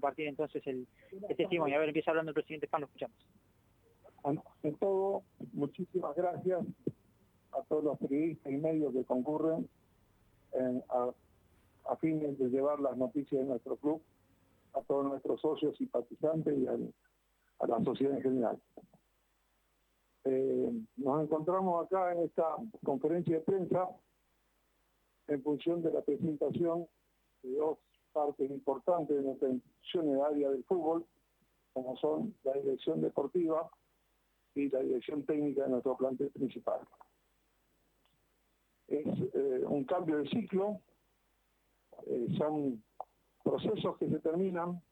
compartir entonces el, el testimonio. A ver, empieza hablando el presidente Pan, lo escuchamos. En todo, muchísimas gracias a todos los periodistas y medios que concurren a, a fines de llevar las noticias de nuestro club a todos nuestros socios simpatizantes y a la sociedad en general. Eh, nos encontramos acá en esta conferencia de prensa en función de la presentación de dos partes importantes de nuestra institución en área del fútbol, como son la dirección deportiva y la dirección técnica de nuestro plantel principal. Es eh, un cambio de ciclo, eh, son procesos que se terminan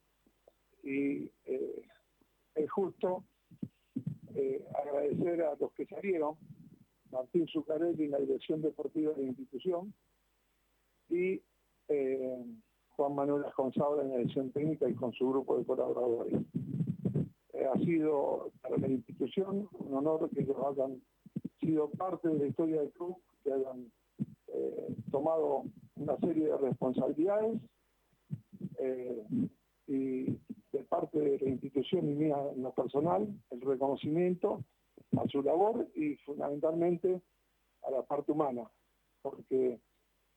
y eh, es justo agradecer a los que salieron, Martín Zucarelli en la dirección deportiva de la institución y Juan Manuel González en la dirección técnica y con su grupo de colaboradores. Eh, ha sido para la institución un honor que ellos hayan sido parte de la historia del club, que hayan eh, tomado una serie de responsabilidades eh, y de parte de la institución y mía en lo personal, el reconocimiento a su labor y fundamentalmente a la parte humana, porque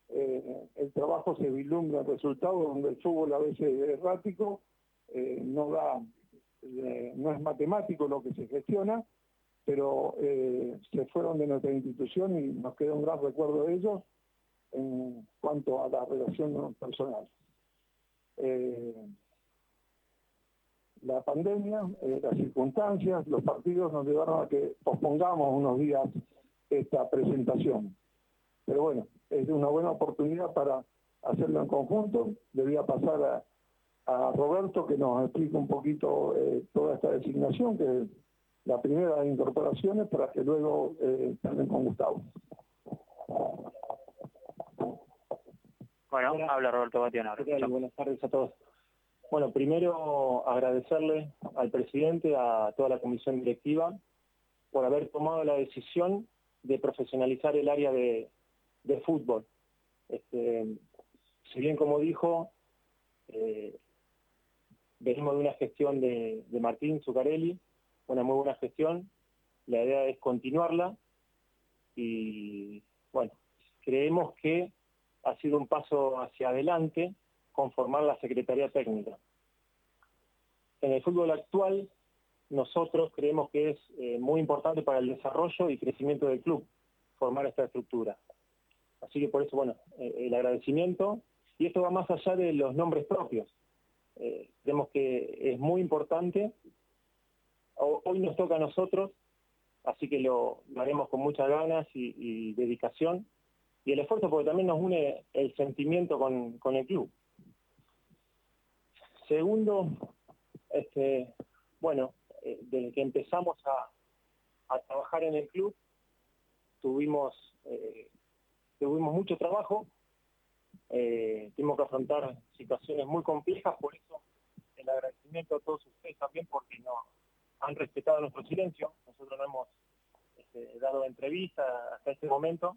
el trabajo se vislumbra en resultados donde el fútbol a veces es errático, no da eh, no es matemático lo que se gestiona, pero eh, se fueron de nuestra institución y nos queda un gran recuerdo de ellos en cuanto a la relación personal. Eh, la pandemia, las circunstancias, los partidos nos llevaron a que pospongamos unos días esta presentación. Pero bueno, es una buena oportunidad para hacerlo en conjunto. Debía pasar a, a Roberto que nos explique un poquito eh, toda esta designación, que es la primera de incorporaciones, para que luego eh, con Gustavo. Bueno, habla Roberto Batiana. Buenas tardes a todos. Bueno, primero agradecerle al presidente, a toda la comisión directiva, por haber tomado la decisión de profesionalizar el área de, fútbol. Este, si bien, como dijo, eh, venimos de una gestión de, Martín Zucarelli, una muy buena gestión, la idea es continuarla y bueno, creemos que ha sido un paso hacia adelante conformar la Secretaría Técnica. En el fútbol actual, nosotros creemos que es eh, muy importante para el desarrollo y crecimiento del club formar esta estructura. Así que por eso, bueno, eh, el agradecimiento. Y esto va más allá de los nombres propios. Eh, creemos que es muy importante. Hoy nos toca a nosotros, así que lo, haremos con muchas ganas y, dedicación. Y el esfuerzo porque también nos une el sentimiento con, el club. Segundo, este, bueno, eh, desde que empezamos a, trabajar en el club, tuvimos, eh, tuvimos mucho trabajo, eh, tuvimos que afrontar situaciones muy complejas, por eso el agradecimiento a todos ustedes también porque no han respetado nuestro silencio, nosotros no hemos este, dado entrevista hasta este momento,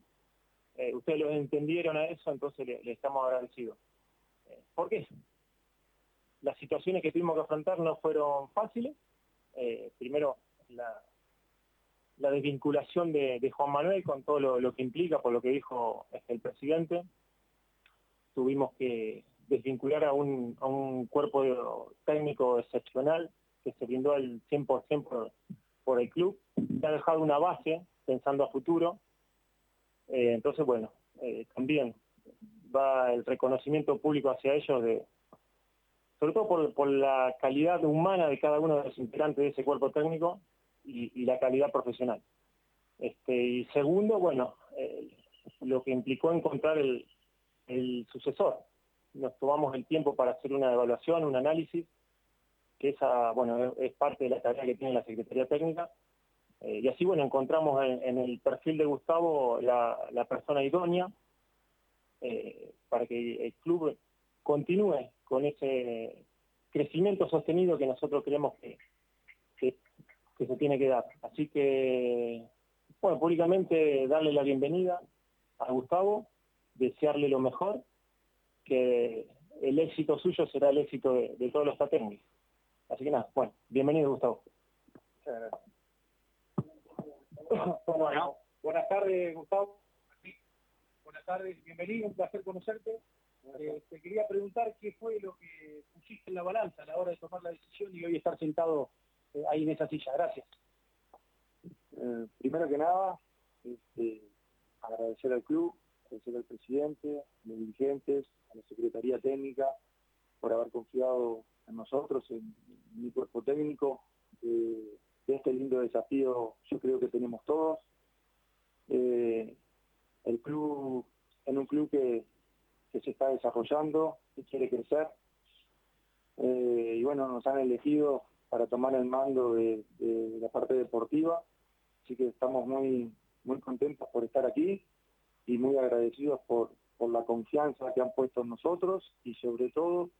eh, ustedes lo entendieron a eso, entonces le, estamos agradecidos. Eh, ¿Por qué? Las situaciones que tuvimos que afrontar no fueron fáciles, eh, primero la, desvinculación de, Juan Manuel con todo lo, que implica, por lo que dijo este, el presidente, tuvimos que desvincular a un, cuerpo técnico excepcional que se brindó al 100% por, el club, que ha dejado una base pensando a futuro. Eh, entonces, bueno, eh, también va el reconocimiento público hacia ellos, de, sobre todo por, la calidad humana de cada uno de los integrantes de ese cuerpo técnico y, la calidad profesional. Este, y segundo, bueno, eh, lo que implicó encontrar el, sucesor. Nos tomamos el tiempo para hacer una evaluación, un análisis, que esa, bueno, es parte de la tarea que tiene la Secretaría Técnica. Eh, y así, bueno, encontramos en, el perfil de Gustavo la, persona idónea eh, para que el club continúe con ese crecimiento sostenido que nosotros creemos que, que se tiene que dar. Así que, bueno, públicamente darle la bienvenida a Gustavo desearle lo mejor, que el éxito suyo será el éxito de, todos los técnicos. Así que nada, bueno, bienvenido Gustavo. Muchas gracias. Bueno, buenas tardes Gustavo. Buenas tardes, bienvenido, un placer conocerte. Eh, te quería preguntar qué fue lo que pusiste en la balanza a la hora de tomar la decisión y hoy estar sentado ahí en esa silla. Gracias. Eh, primero que nada, este, agradecer al club, agradecer al presidente, a los dirigentes, a la Secretaría Técnica, por haber confiado en nosotros, en, mi cuerpo técnico, de este lindo desafío yo creo que tenemos todos. el club, en un club que se está desarrollando, que quiere crecer, y bueno, nos han elegido para tomar el mando de, la parte deportiva. Así que estamos muy, muy contentos por estar aquí y muy agradecidos por, por la confianza que han puesto en nosotros y sobre todo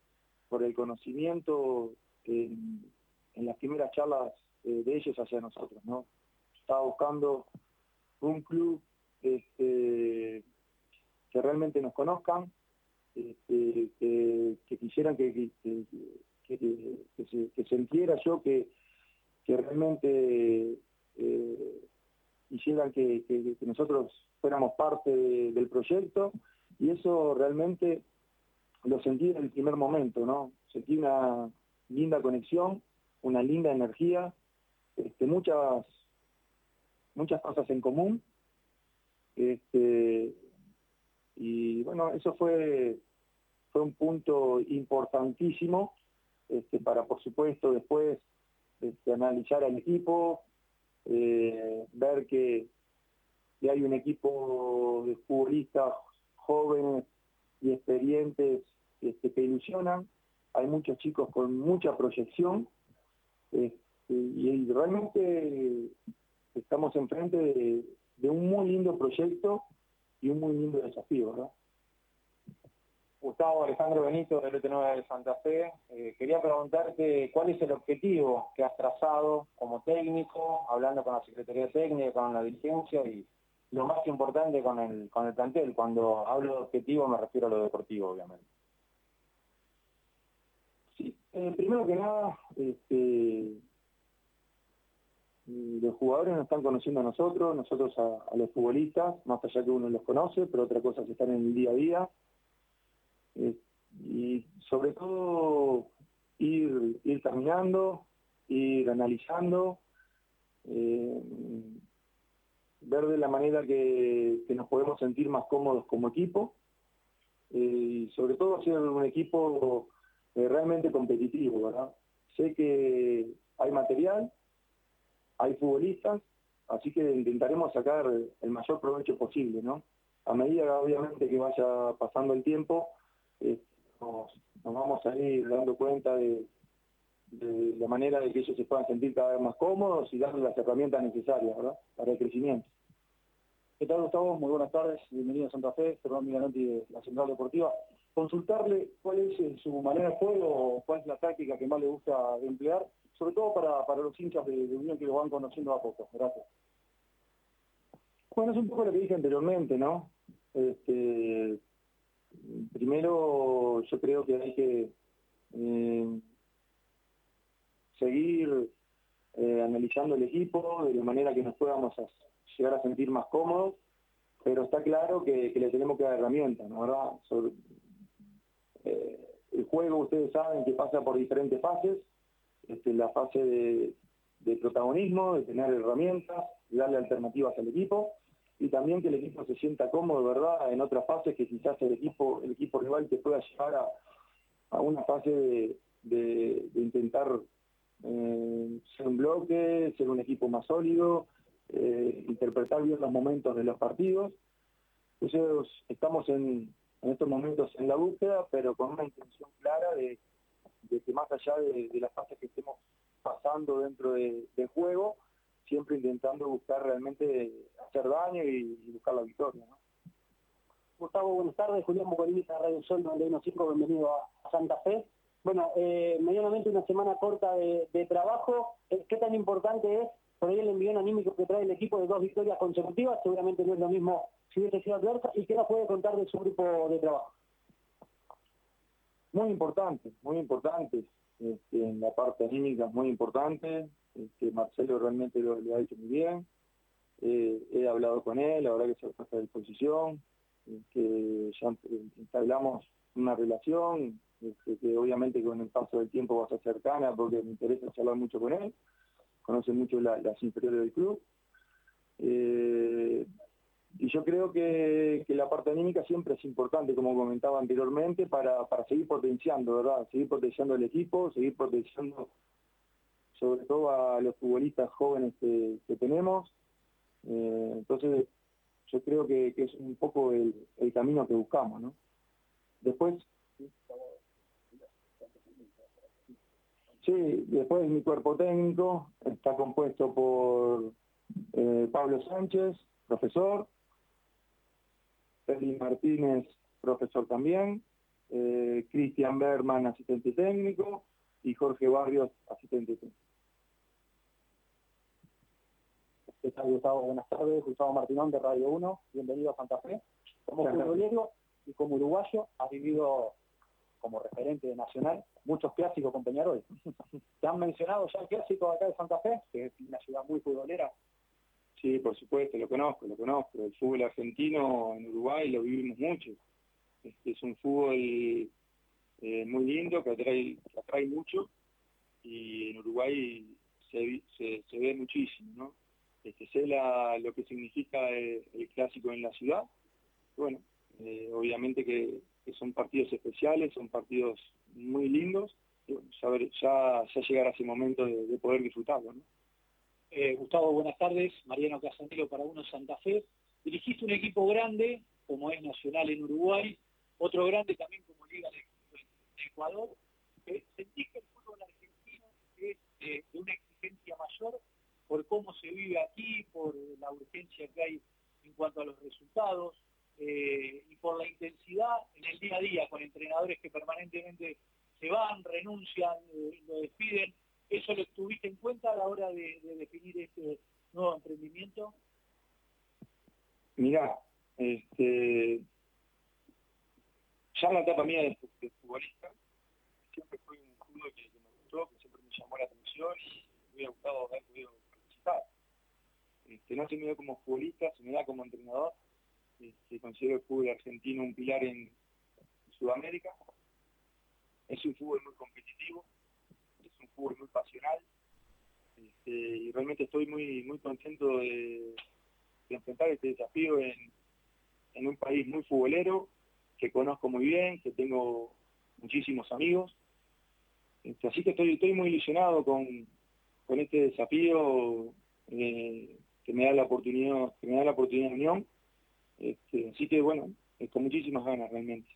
por el conocimiento en, las primeras charlas eh, de ellos hacia nosotros. ¿no? Estaba buscando un club este, que realmente nos conozcan, este, que, quisieran que, que, sintiera yo que, realmente eh, hicieran que, nosotros fuéramos parte del proyecto y eso realmente lo sentí en el primer momento, ¿no? Sentí una linda conexión, una linda energía, este, muchas, muchas cosas en común. Este, y bueno, eso fue, fue un punto importantísimo este, para por supuesto después este, analizar al equipo, eh, ver que, hay un equipo de futbolistas jóvenes y experientes este, que ilusionan, hay muchos chicos con mucha proyección y realmente estamos enfrente de, de un muy lindo proyecto y un muy lindo desafío, ¿verdad? Gustavo Alejandro Benito del ET9 de Santa Fe. Eh, quería preguntarte cuál es el objetivo que has trazado como técnico, hablando con la Secretaría Técnica, con la dirigencia y lo más importante con el, con el plantel. Cuando hablo de objetivo me refiero a lo deportivo, obviamente. Sí, eh, primero que nada, este, los jugadores nos están conociendo a nosotros, nosotros a, los futbolistas, más allá que uno los conoce, pero otra cosa es estar en el día a día eh, y sobre todo ir, ir caminando, ir analizando, eh, ver de la manera que, nos podemos sentir más cómodos como equipo eh, y sobre todo ser un equipo realmente competitivo, ¿verdad? Sé que hay material, hay futbolistas, así que intentaremos sacar el mayor provecho posible, ¿no? A medida, obviamente, que vaya pasando el tiempo, eh, nos, vamos a ir dando cuenta de, la manera de que ellos se puedan sentir cada vez más cómodos y darles las herramientas necesarias para el crecimiento. ¿Qué tal, Gustavo? Muy buenas tardes. Bienvenido a Santa Fe, Fernando Migalanti de la Central Deportiva. Consultarle cuál es su manera de juego o cuál es la táctica que más le gusta emplear, sobre todo para, los hinchas de, Unión que lo van conociendo a poco. Gracias. Bueno, es un poco lo que dije anteriormente, ¿no? Este, primero yo creo que hay que eh, seguir eh, analizando el equipo de la manera que nos podamos llegar a sentir más cómodos, pero está claro que, le tenemos que dar herramientas, ¿no? ¿verdad? Eh, el juego, ustedes saben que pasa por diferentes fases, este, la fase de, de protagonismo, de tener herramientas, darle alternativas al equipo, y también que el equipo se sienta cómodo, ¿verdad? En otras fases que quizás el equipo el equipo rival te pueda llevar a, a una fase de, de, intentar eh, ser un bloque, ser un equipo más sólido, eh, interpretar bien los momentos de los partidos. Entonces estamos en, en, estos momentos en la búsqueda, pero con una intención clara de, de que más allá de, de las fases que estemos pasando dentro del juego, siempre intentando buscar realmente hacer daño y, buscar la victoria. ¿no? Gustavo, buenas tardes. Julián de Radio Sol 91.5, bienvenido a, Santa Fe. Bueno, eh, medianamente una semana corta de, trabajo. Eh, ¿Qué tan importante es por ahí el envío anímico que trae el equipo de dos victorias consecutivas? Seguramente no es lo mismo si hubiese sido adversa. ¿Y qué nos puede contar de su grupo de trabajo? muy importante, muy importante. Este, en la parte anímica es muy importante. Este, Marcelo realmente lo, ha hecho muy bien. Eh, he hablado con él, la verdad que se puesto a disposición, que ya entablamos una relación, que obviamente con el paso del tiempo va a ser cercana porque me interesa charlar mucho con él, conoce mucho las inferiores del club. Eh, y yo creo que, la parte anímica siempre es importante, como comentaba anteriormente, para, seguir potenciando, ¿verdad? Seguir potenciando el equipo, seguir potenciando sobre todo a los futbolistas jóvenes que, tenemos. Eh, entonces, yo creo que, es un poco el, camino que buscamos, ¿no? Después, sí, después mi cuerpo técnico está compuesto por eh, Pablo Sánchez, profesor, Feli Martínez, profesor también, eh, Cristian Berman, asistente técnico, y Jorge Barrios, asistente técnico. ¿Qué tal, Gustavo? Buenas tardes. Gustavo Martinón de Radio 1. Bienvenido a Santa Fe. Como futbolero y como uruguayo, has vivido como referente nacional muchos clásicos con Peñarol. ¿Te han mencionado ya el clásico acá de Santa Fe? Que es una ciudad muy futbolera. Sí, por supuesto, lo conozco, lo conozco. El fútbol argentino en Uruguay lo vivimos mucho. Este, es un fútbol eh, muy lindo que atrae, atrae mucho y en Uruguay se, se, ve muchísimo, ¿no? Este, sé la, lo que significa el, clásico en la ciudad. Bueno, eh, obviamente que, son partidos especiales, son partidos muy lindos. ya, ya, ya llegará ese momento de, de poder disfrutarlo. Eh, Gustavo, buenas tardes. Mariano Casanelo para Uno Santa Fe. Dirigiste un equipo grande, como es Nacional en Uruguay, otro grande también como Liga de, Ecuador. Eh, ¿Sentís que el fútbol argentino es eh, de una exigencia mayor por cómo se vive aquí, por la urgencia que hay en cuanto a los resultados y por la intensidad en el día a día con entrenadores que permanentemente se van, renuncian, lo despiden? ¿Eso lo tuviste en cuenta a la hora de, definir este nuevo emprendimiento? Mira, este, ya la etapa mía de, futbolista, siempre fue un fútbol que, me gustó, que siempre me llamó la atención y me hubiera gustado haber podido. Este, no se me da como futbolista, se me da como entrenador. Este, considero el fútbol argentino un pilar en Sudamérica. Es un fútbol muy competitivo, fútbol muy pasional este, y realmente estoy muy muy contento de, enfrentar este desafío en, un país muy futbolero que conozco muy bien, que tengo muchísimos amigos. Este, así que estoy, estoy muy ilusionado con, este desafío eh, que me da la oportunidad, que me da la oportunidad de unión. Este, así que bueno, con muchísimas ganas realmente.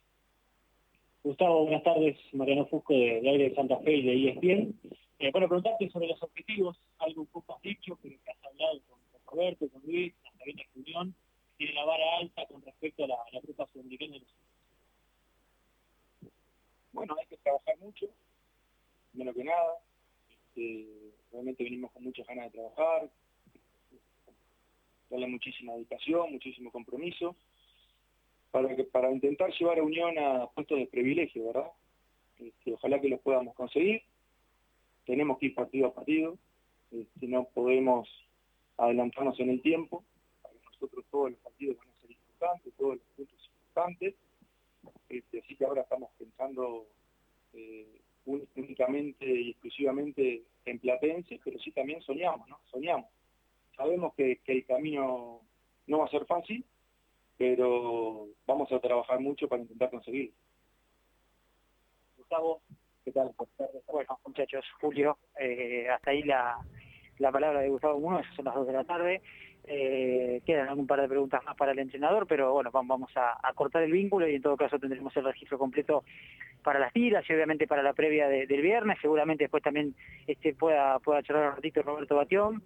Gustavo, buenas tardes. Mariano Fusco de, Aire de Santa Fe y de ESPN. Eh, bueno, preguntarte sobre los objetivos, algo un poco has dicho, pero que has hablado con, Roberto, con Luis, hasta bien Unión, tiene la vara alta con respecto a la, a la Copa Sudamericana de los Bueno, hay que trabajar mucho, menos que nada. Este, realmente venimos con muchas ganas de trabajar, darle muchísima dedicación, muchísimo compromiso para, que, para intentar llevar a Unión a puestos de privilegio, ¿verdad? Este, ojalá que los podamos conseguir. Tenemos que ir partido a partido, este, no podemos adelantarnos en el tiempo. Para nosotros todos los partidos van a ser importantes, todos los puntos importantes. Este, así que ahora estamos pensando eh, únicamente y exclusivamente en Platense, pero sí también soñamos, ¿no? Soñamos. Sabemos que el camino no va a ser fácil, pero vamos a trabajar mucho para intentar conseguirlo. Gustavo, ¿qué tal? Bueno, muchachos, Julio, eh, hasta ahí la, la palabra de Gustavo Muno, son las 2 de la tarde. Eh, quedan algún par de preguntas más para el entrenador, pero bueno, vamos a, cortar el vínculo y en todo caso tendremos el registro completo para las tiras y obviamente para la previa del viernes. Seguramente después también este pueda, pueda charlar un ratito Roberto Batión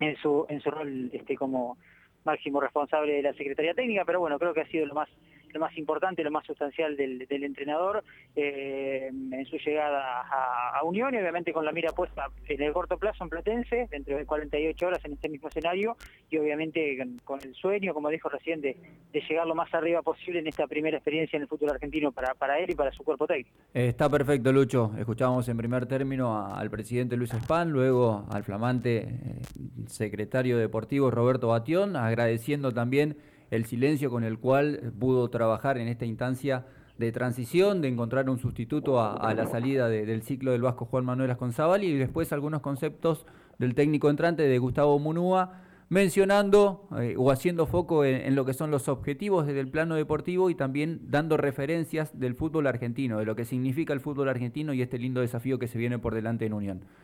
en su, en su rol este como máximo responsable de la Secretaría Técnica, pero bueno, creo que ha sido lo más lo más importante, lo más sustancial del, entrenador eh, en su llegada a, Unión y obviamente con la mira puesta en el corto plazo en Platense, dentro de 48 horas en este mismo escenario y obviamente con, el sueño, como dijo recién, de, llegar lo más arriba posible en esta primera experiencia en el fútbol argentino para, para él y para su cuerpo técnico. está perfecto, Lucho. Escuchábamos en primer término al presidente Luis Spán, luego al flamante eh, secretario deportivo Roberto Batión, agradeciendo también el silencio con el cual pudo trabajar en esta instancia de transición, de encontrar un sustituto a, la salida del ciclo del Vasco Juan Manuel Asconzabal y después algunos conceptos del técnico entrante de Gustavo Munúa, mencionando eh, o haciendo foco en, lo que son los objetivos desde el plano deportivo y también dando referencias del fútbol argentino, de lo que significa el fútbol argentino y este lindo desafío que se viene por delante en Unión.